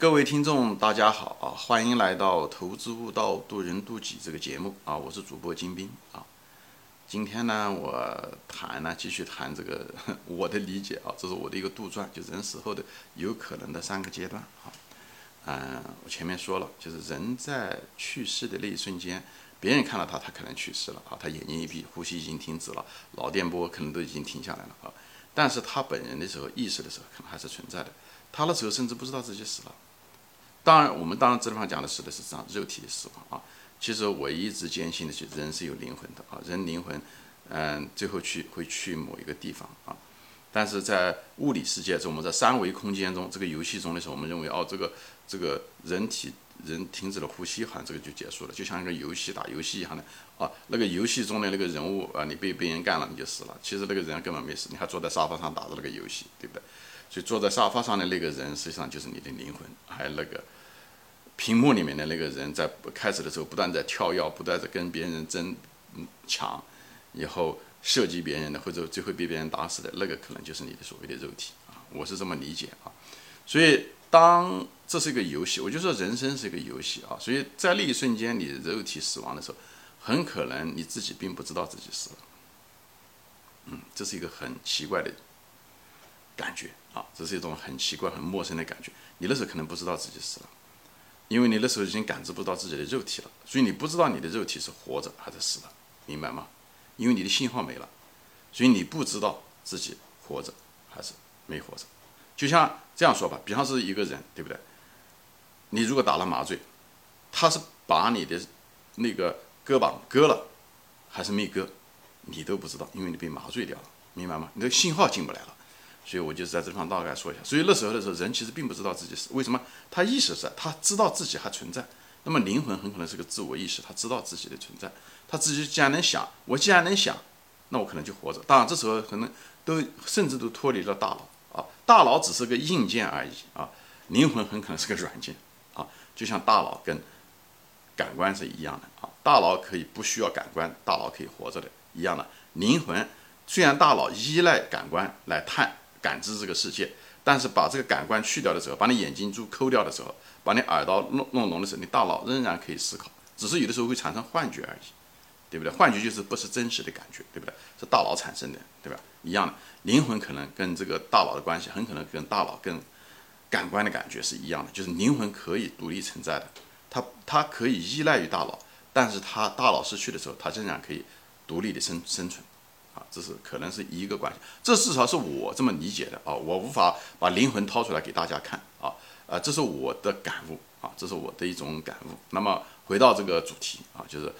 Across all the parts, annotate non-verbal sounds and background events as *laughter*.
各位听众，大家好啊！欢迎来到《投资悟道，渡人渡己》这个节目啊！我是主播金兵啊。今天呢，我谈呢，继续谈这个 *laughs* 我的理解啊，这是我的一个杜撰，就人死后的有可能的三个阶段啊。嗯，我前面说了，就是人在去世的那一瞬间，别人看到他，他可能去世了啊，他眼睛一闭，呼吸已经停止了，脑电波可能都已经停下来了啊。但是他本人的时候，意识的时候，可能还是存在的。他那时候甚至不知道自己死了。当然，我们当然这地方讲的是的是这样肉体的死亡啊。其实我一直坚信的是，人是有灵魂的啊。人灵魂，嗯，最后去会去某一个地方啊。但是在物理世界中，我们在三维空间中这个游戏中的时候，我们认为哦，这个这个人体人停止了呼吸，好像这个就结束了，就像一个游戏打游戏一样的啊。那个游戏中的那个人物啊，你被别人干了，你就死了。其实那个人根本没死，你还坐在沙发上打着那个游戏，对不对？所以坐在沙发上的那个人，实际上就是你的灵魂，还有那个。屏幕里面的那个人在开始的时候不断在跳跃，不断在跟别人争抢，以后射击别人的，或者最后被别人打死的那个，可能就是你的所谓的肉体啊，我是这么理解啊。所以当这是一个游戏，我就说人生是一个游戏啊。所以在那一瞬间，你的肉体死亡的时候，很可能你自己并不知道自己死了。嗯，这是一个很奇怪的感觉啊，这是一种很奇怪、很陌生的感觉。你那时候可能不知道自己死了。因为你那时候已经感知不到自己的肉体了，所以你不知道你的肉体是活着还是死的，明白吗？因为你的信号没了，所以你不知道自己活着还是没活着。就像这样说吧，比方是一个人，对不对？你如果打了麻醉，他是把你的那个胳膊割了还是没割，你都不知道，因为你被麻醉掉了，明白吗？你的信号进不来了。所以我就在这地方大概说一下。所以那时候的时候，人其实并不知道自己是为什么，他意识在，他知道自己还存在。那么灵魂很可能是个自我意识，他知道自己的存在。他自己既然能想，我既然能想，那我可能就活着。当然这时候可能都甚至都脱离了大脑啊，大脑只是个硬件而已啊，灵魂很可能是个软件啊，就像大脑跟感官是一样的啊，大脑可以不需要感官，大脑可以活着的一样的。灵魂虽然大脑依赖感官来探。感知这个世界，但是把这个感官去掉的时候，把你眼睛珠抠掉的时候，把你耳朵弄弄聋的时候，你大脑仍然可以思考，只是有的时候会产生幻觉而已，对不对？幻觉就是不是真实的感觉，对不对？是大脑产生的，对吧？一样的，灵魂可能跟这个大脑的关系，很可能跟大脑跟感官的感觉是一样的，就是灵魂可以独立存在的，它它可以依赖于大脑，但是它大脑失去的时候，它仍然可以独立的生生存。啊，这是可能是一个关系，这至少是我这么理解的啊，我无法把灵魂掏出来给大家看啊，啊，这是我的感悟啊，这是我的一种感悟。那么回到这个主题啊，就是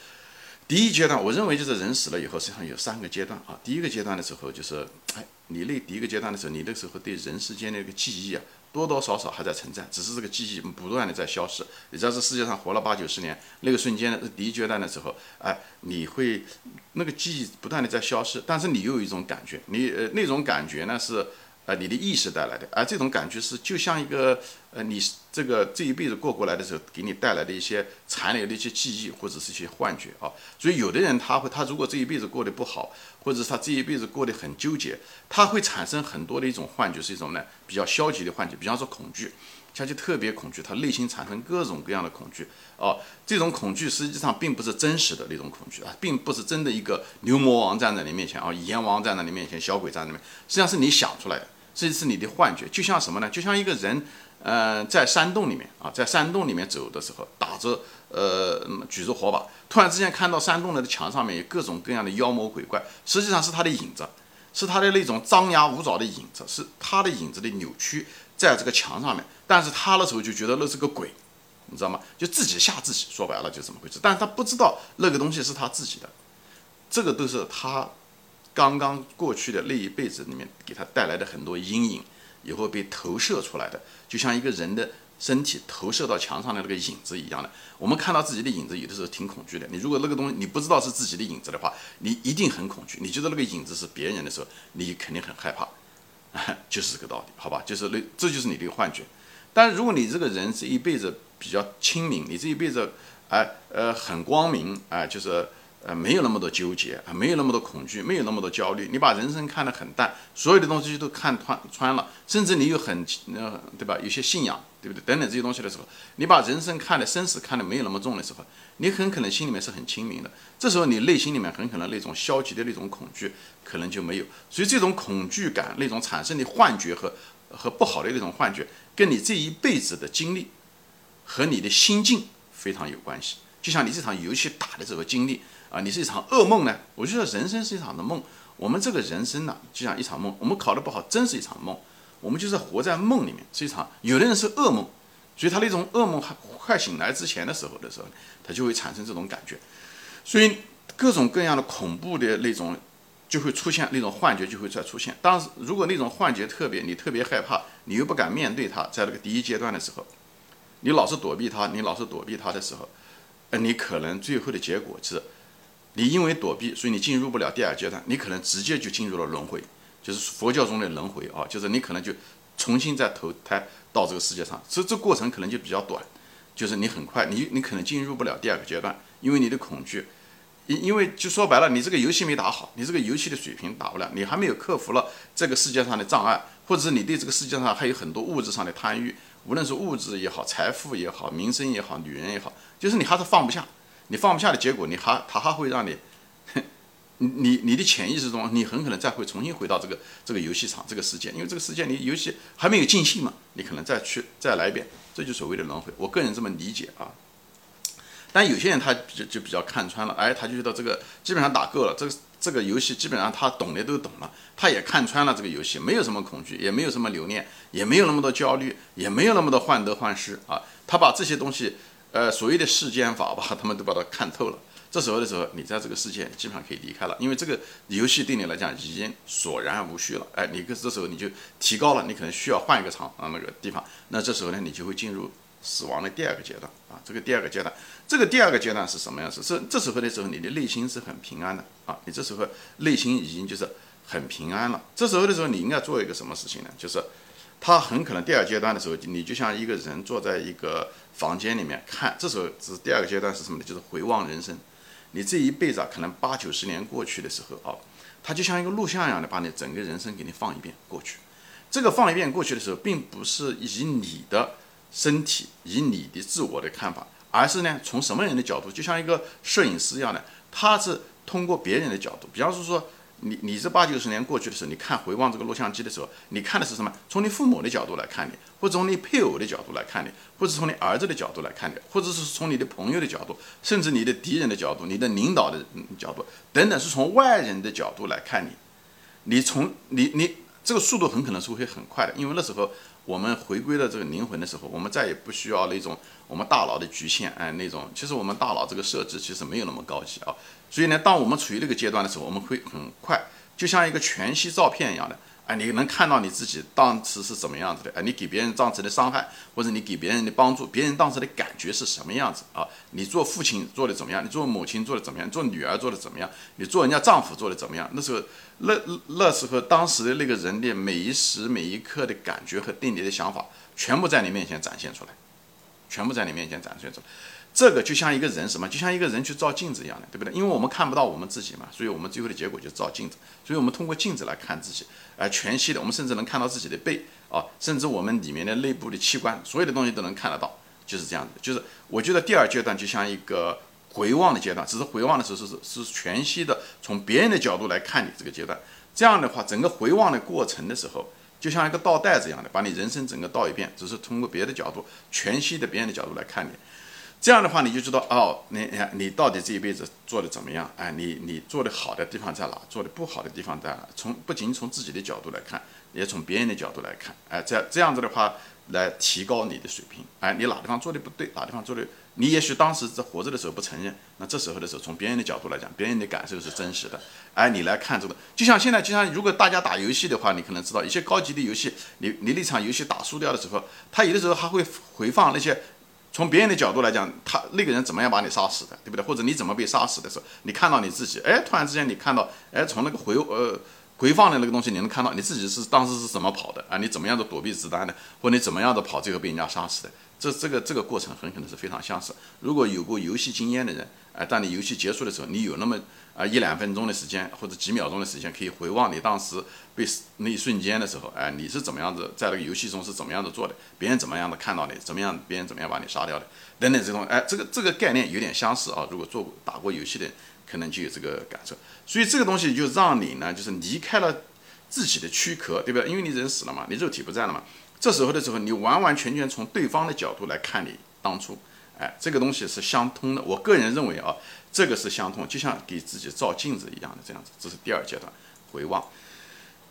第一阶段，我认为就是人死了以后，实际上有三个阶段啊。第一个阶段的时候，就是哎，你那第一个阶段的时候，你那时候对人世间的一个记忆啊。多多少少还在存在，只是这个记忆不断的在消失。你在这世界上活了八九十年，那个瞬间第一阶段的时候，哎，你会那个记忆不断的在消失，但是你又有一种感觉，你呃那种感觉呢是。呃，你的意识带来的，而这种感觉是就像一个，呃，你这个这一辈子过过来的时候，给你带来的一些残留的一些记忆或者是一些幻觉啊。所以有的人他会，他如果这一辈子过得不好，或者他这一辈子过得很纠结，他会产生很多的一种幻觉，是一种呢比较消极的幻觉，比方说恐惧，他就特别恐惧，他内心产生各种各样的恐惧哦。这种恐惧实际上并不是真实的那种恐惧啊，并不是真的一个牛魔王站在你面前啊，阎王站在你面前，小鬼站在那边，实际上是你想出来的。这是你的幻觉，就像什么呢？就像一个人，呃，在山洞里面啊，在山洞里面走的时候，打着呃，举着火把，突然之间看到山洞的墙上面有各种各样的妖魔鬼怪，实际上是他的影子，是他的那种张牙舞爪的影子，是他的影子的扭曲在这个墙上面。但是他那时候就觉得那是个鬼，你知道吗？就自己吓自己，说白了就这么回事。但是他不知道那个东西是他自己的，这个都是他。刚刚过去的那一辈子里面，给他带来的很多阴影，以后被投射出来的，就像一个人的身体投射到墙上的那个影子一样的。我们看到自己的影子，有的时候挺恐惧的。你如果那个东西你不知道是自己的影子的话，你一定很恐惧。你觉得那个影子是别人的时候，你肯定很害怕，*laughs* 就是这个道理，好吧？就是那这就是你的幻觉。但如果你这个人这一辈子比较清明，你这一辈子哎呃很光明哎，就是。呃，没有那么多纠结啊，没有那么多恐惧，没有那么多焦虑。你把人生看得很淡，所有的东西都看穿穿了，甚至你有很呃，对吧？有些信仰，对不对？等等这些东西的时候，你把人生看的生死看得没有那么重的时候，你很可能心里面是很清明的。这时候你内心里面很可能那种消极的那种恐惧可能就没有。所以这种恐惧感那种产生的幻觉和和不好的那种幻觉，跟你这一辈子的经历和你的心境非常有关系。就像你这场游戏打的这个经历。啊，你是一场噩梦呢？我觉得人生是一场的梦。我们这个人生呢，就像一场梦。我们考得不好，真是一场梦。我们就是活在梦里面，是一场。有的人是噩梦，所以他那种噩梦还快醒来之前的时候的时候，他就会产生这种感觉。所以各种各样的恐怖的那种就会出现，那种幻觉就会再出现。当时如果那种幻觉特别，你特别害怕，你又不敢面对它，在那个第一阶段的时候，你老是躲避它，你老是躲避它的时候，呃，你可能最后的结果是。你因为躲避，所以你进入不了第二阶段，你可能直接就进入了轮回，就是佛教中的轮回啊，就是你可能就重新再投胎到这个世界上，所以这过程可能就比较短，就是你很快，你你可能进入不了第二个阶段，因为你的恐惧，因因为就说白了，你这个游戏没打好，你这个游戏的水平打不了，你还没有克服了这个世界上的障碍，或者是你对这个世界上还有很多物质上的贪欲，无论是物质也好，财富也好，名声也好，女人也好，就是你还是放不下。你放不下的结果，你还他还会让你，*laughs* 你你的潜意识中，你很可能再会重新回到这个这个游戏场这个世界，因为这个世界你游戏还没有尽兴嘛，你可能再去再来一遍，这就所谓的轮回。我个人这么理解啊。但有些人他就就比较看穿了，哎，他就觉得这个基本上打够了，这个这个游戏基本上他懂的都懂了，他也看穿了这个游戏，没有什么恐惧，也没有什么留恋，也没有那么多焦虑，也没有那么多患得患失啊。他把这些东西。呃，所谓的世间法吧，*laughs* 他们都把它看透了。这时候的时候，你在这个世界基本上可以离开了，因为这个游戏对你来讲已经索然无需了。哎，你这这时候你就提高了，你可能需要换一个场啊那个地方。那这时候呢，你就会进入死亡的第二个阶段啊。这个第二个阶段，这个第二个阶段是什么样子？是这时候的时候，你的内心是很平安的啊。你这时候内心已经就是很平安了。这时候的时候，你应该做一个什么事情呢？就是。他很可能第二阶段的时候，你就像一个人坐在一个房间里面看，这时候是第二个阶段是什么呢？就是回望人生。你这一辈子啊，可能八九十年过去的时候啊，他就像一个录像一样的把你整个人生给你放一遍过去。这个放一遍过去的时候，并不是以你的身体、以你的自我的看法，而是呢从什么人的角度，就像一个摄影师一样的，他是通过别人的角度，比方说说。你你这八九十年过去的时候，你看回望这个录像机的时候，你看的是什么？从你父母的角度来看你，或者从你配偶的角度来看你，或者从你儿子的角度来看你，或者是从你的朋友的角度，甚至你的敌人的角度、你的领导的角度等等，是从外人的角度来看你。你从你你这个速度很可能是会很快的，因为那时候我们回归了这个灵魂的时候，我们再也不需要那种我们大脑的局限，哎，那种其实我们大脑这个设置其实没有那么高级啊。所以呢，当我们处于这个阶段的时候，我们会很快，就像一个全息照片一样的，哎，你能看到你自己当时是怎么样子的，哎，你给别人造成的伤害，或者你给别人的帮助，别人当时的感觉是什么样子啊？你做父亲做的怎么样？你做母亲做的怎么样？做女儿做的怎么样？你做人家丈夫做的怎么样？那时候，那那时候，当时的那个人的每一时每一刻的感觉和对你的想法，全部在你面前展现出来，全部在你面前展现出来。这个就像一个人什么，就像一个人去照镜子一样的，对不对？因为我们看不到我们自己嘛，所以我们最后的结果就是照镜子。所以我们通过镜子来看自己，哎，全息的，我们甚至能看到自己的背啊，甚至我们里面的内部的器官，所有的东西都能看得到，就是这样子。就是我觉得第二阶段就像一个回望的阶段，只是回望的时候是是是全息的，从别人的角度来看你这个阶段。这样的话，整个回望的过程的时候，就像一个倒带子一样的，把你人生整个倒一遍，只是通过别的角度，全息的别人的角度来看你。这样的话，你就知道哦，你你你到底这一辈子做的怎么样？哎，你你做的好的地方在哪？做的不好的地方在哪？从不仅从自己的角度来看，也从别人的角度来看，哎，这样这样子的话，来提高你的水平。哎，你哪地方做的不对？哪地方做的？你也许当时在活着的时候不承认，那这时候的时候，从别人的角度来讲，别人的感受是真实的。哎，你来看这个，就像现在，就像如果大家打游戏的话，你可能知道一些高级的游戏，你你那场游戏打输掉的时候，他有的时候还会回放那些。从别人的角度来讲，他那个人怎么样把你杀死的，对不对？或者你怎么被杀死的时候，你看到你自己，哎，突然之间你看到，哎，从那个回呃回放的那个东西，你能看到你自己是当时是怎么跑的啊？你怎么样的躲避子弹的，或者你怎么样的跑，最后被人家杀死的？这这个这个过程很可能是非常相似。如果有过游戏经验的人，哎，当你游戏结束的时候，你有那么啊一两分钟的时间或者几秒钟的时间，可以回望你当时被那一瞬间的时候，哎，你是怎么样子在那个游戏中是怎么样子做的？别人怎么样的看到你？怎么样？别人怎么样把你杀掉的？等等这种，哎，这个这个概念有点相似啊。如果做打过游戏的，可能就有这个感受。所以这个东西就让你呢，就是离开了自己的躯壳，对不对？因为你人死了嘛，你肉体不在了嘛。这时候的时候，你完完全全从对方的角度来看你当初，哎，这个东西是相通的。我个人认为啊，这个是相通，就像给自己照镜子一样的这样子。这是第二阶段回望。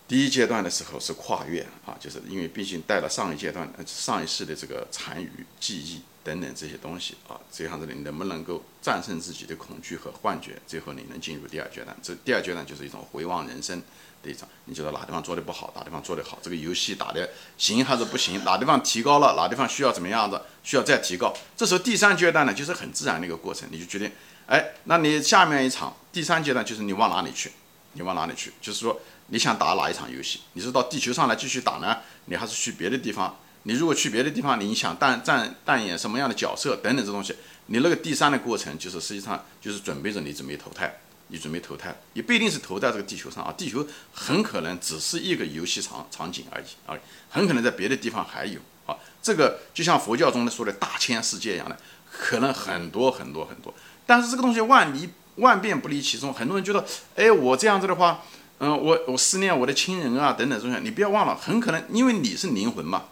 第一阶段的时候是跨越啊，就是因为毕竟带了上一阶段、上一世的这个残余记忆等等这些东西啊，这样子你能不能够战胜自己的恐惧和幻觉，最后你能进入第二阶段。这第二阶段就是一种回望人生。的一种，你觉得哪地方做的不好，哪地方做得好？这个游戏打的行还是不行？哪地方提高了？哪地方需要怎么样子？需要再提高？这时候第三阶段呢，就是很自然的一个过程，你就决定，哎，那你下面一场第三阶段就是你往哪里去？你往哪里去？就是说你想打哪一场游戏？你是到地球上来继续打呢？你还是去别的地方？你如果去别的地方，你想扮扮扮演什么样的角色等等这东西？你那个第三的过程就是实际上就是准备着你准备投胎。你准备投胎，也不一定是投在这个地球上啊，地球很可能只是一个游戏场场景而已啊，很可能在别的地方还有啊。这个就像佛教中的说的大千世界一样的，可能很多很多很多。但是这个东西万离万变不离其中，很多人觉得，哎，我这样子的话，嗯，我我思念我的亲人啊等等这些，你不要忘了，很可能因为你是灵魂嘛，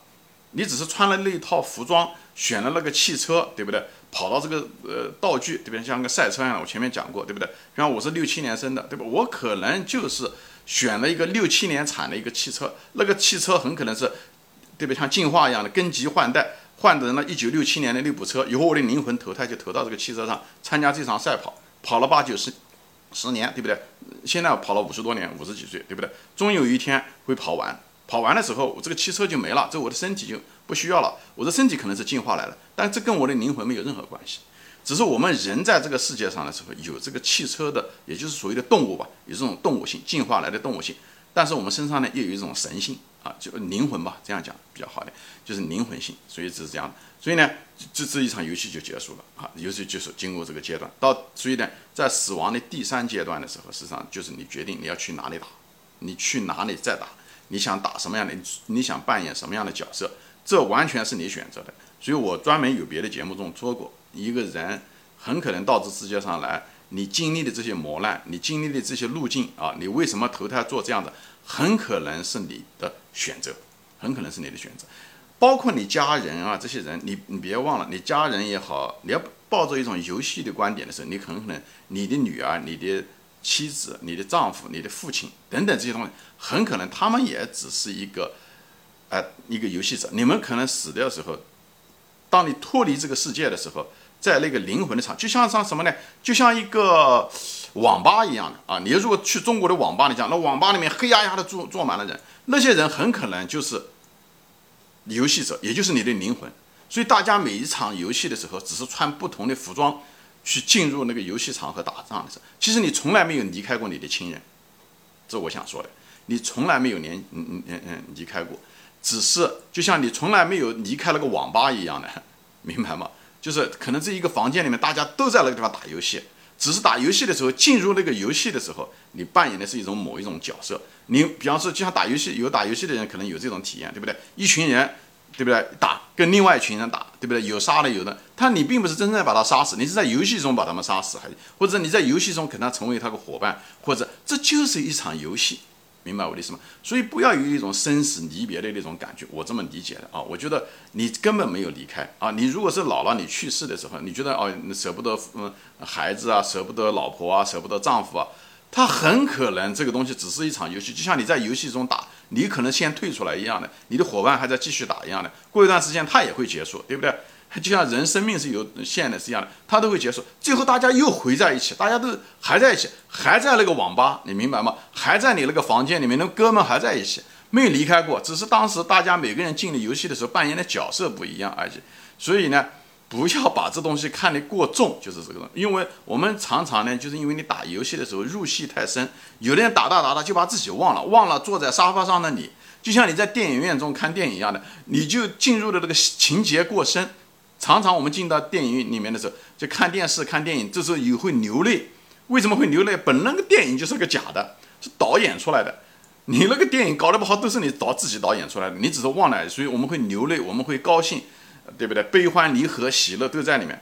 你只是穿了那一套服装，选了那个汽车，对不对？跑到这个呃道具，对不对？像个赛车一样，我前面讲过，对不对？像我是六七年生的，对吧？我可能就是选了一个六七年产的一个汽车，那个汽车很可能是，对不对？像进化一样的更级换代，换成了一九六七年的那部车，以后我的灵魂投胎就投到这个汽车上，参加这场赛跑，跑了八九十十年，对不对？现在跑了五十多年，五十几岁，对不对？终有一天会跑完。跑完的时候，我这个汽车就没了，这我的身体就不需要了。我的身体可能是进化来了，但这跟我的灵魂没有任何关系。只是我们人在这个世界上的时候，有这个汽车的，也就是所谓的动物吧，有这种动物性进化来的动物性。但是我们身上呢，又有一种神性啊，就灵魂吧，这样讲比较好的，就是灵魂性。所以只是这样。所以呢，这这一场游戏就结束了啊，游戏就是经过这个阶段。到所以呢，在死亡的第三阶段的时候，实际上就是你决定你要去哪里打，你去哪里再打。你想打什么样的？你想扮演什么样的角色？这完全是你选择的。所以我专门有别的节目中说过，一个人很可能到这世界上来，你经历的这些磨难，你经历的这些路径啊，你为什么投胎做这样的？很可能是你的选择，很可能是你的选择。包括你家人啊，这些人，你你别忘了，你家人也好，你要抱着一种游戏的观点的时候，你很可能你的女儿，你的。妻子、你的丈夫、你的父亲等等这些东西，很可能他们也只是一个，呃，一个游戏者。你们可能死掉的时候，当你脱离这个世界的时候，在那个灵魂的场，就像像什么呢？就像一个网吧一样的啊！你如果去中国的网吧里讲，那网吧里面黑压压的坐坐满了人，那些人很可能就是游戏者，也就是你的灵魂。所以大家每一场游戏的时候，只是穿不同的服装。去进入那个游戏场和打仗的时候，其实你从来没有离开过你的亲人，这我想说的，你从来没有连嗯嗯嗯嗯离开过，只是就像你从来没有离开那个网吧一样的，*laughs* 明白吗？就是可能这一个房间里面大家都在那个地方打游戏，只是打游戏的时候进入那个游戏的时候，你扮演的是一种某一种角色。你比方说，就像打游戏，有打游戏的人可能有这种体验，对不对？一群人。对不对？打跟另外一群人打，对不对？有杀的，有的。他你并不是真正把他杀死，你是在游戏中把他们杀死，还或者你在游戏中跟他成为他的伙伴，或者这就是一场游戏，明白我的意思吗？所以不要有一种生死离别的那种感觉，我这么理解的啊。我觉得你根本没有离开啊。你如果是老了，你去世的时候，你觉得哦，你舍不得嗯孩子啊，舍不得老婆啊，舍不得丈夫啊。他很可能这个东西只是一场游戏，就像你在游戏中打，你可能先退出来一样的，你的伙伴还在继续打一样的，过一段时间他也会结束，对不对？就像人生命是有限的是一样的，他都会结束，最后大家又回在一起，大家都还在一起，还在那个网吧，你明白吗？还在你那个房间里面，那哥们还在一起，没有离开过，只是当时大家每个人进了游戏的时候扮演的角色不一样而已。所以呢，不要把这东西看得过重，就是这个东。因为我们常常呢，就是因为你打游戏的时候入戏太深，有的人打打打打就把自己忘了，忘了坐在沙发上的你，就像你在电影院中看电影一样的，你就进入了这个情节过深。常常我们进到电影院里面的时候，就看电视、看电影，这时候也会流泪。为什么会流泪？本那个电影就是个假的，是导演出来的。你那个电影搞得不好，都是你导自己导演出来的，你只是忘了。所以我们会流泪，我们会高兴。对不对？悲欢离合、喜乐都在里面。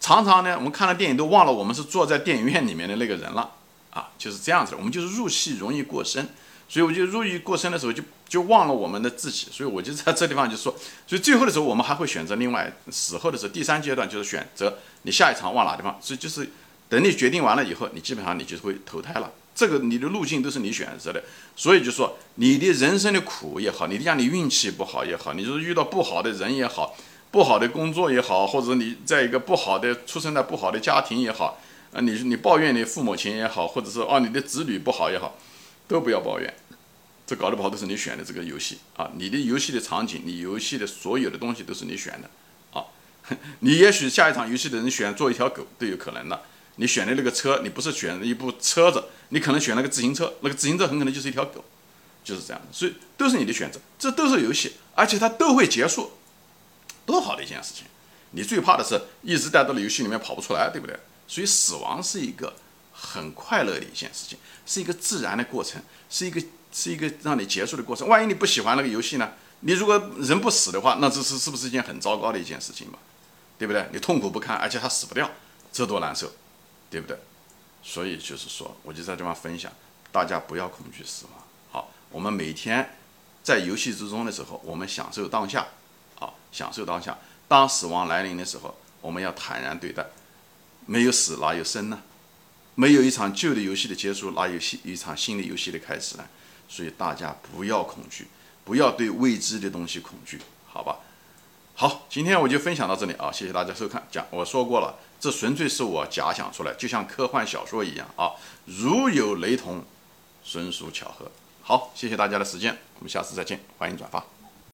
常常呢，我们看了电影都忘了我们是坐在电影院里面的那个人了啊，就是这样子。我们就是入戏容易过深，所以我就入狱过深的时候就就忘了我们的自己。所以我就在这地方就说，所以最后的时候我们还会选择另外死后的时候，第三阶段就是选择你下一场往哪地方。所以就是等你决定完了以后，你基本上你就会投胎了。这个你的路径都是你选择的，所以就说你的人生的苦也好，你让你运气不好也好，你就是遇到不好的人也好，不好的工作也好，或者你在一个不好的出生在不好的家庭也好，啊，你你抱怨你父母亲也好，或者是哦你的子女不好也好，都不要抱怨，这搞得不好都是你选的这个游戏。啊，你的游戏的场景，你游戏的所有的东西都是你选的。啊，*laughs* 你也许下一场游戏的人选做一条狗都有可能的。你选的那个车，你不是选了一部车子，你可能选了个自行车，那个自行车很可能就是一条狗，就是这样，所以都是你的选择，这都是游戏，而且它都会结束，多好的一件事情！你最怕的是一直待到了游戏里面跑不出来，对不对？所以死亡是一个很快乐的一件事情，是一个自然的过程，是一个是一个让你结束的过程。万一你不喜欢那个游戏呢？你如果人不死的话，那这是是不是一件很糟糕的一件事情嘛？对不对？你痛苦不堪，而且他死不掉，这多难受！对不对？所以就是说，我就在这方分享，大家不要恐惧死亡。好，我们每天在游戏之中的时候，我们享受当下，啊，享受当下。当死亡来临的时候，我们要坦然对待。没有死哪有生呢？没有一场旧的游戏的结束，哪有新一场新的游戏的开始呢？所以大家不要恐惧，不要对未知的东西恐惧，好吧？好，今天我就分享到这里啊，谢谢大家收看。讲我说过了，这纯粹是我假想出来，就像科幻小说一样啊，如有雷同，纯属巧合。好，谢谢大家的时间，我们下次再见，欢迎转发。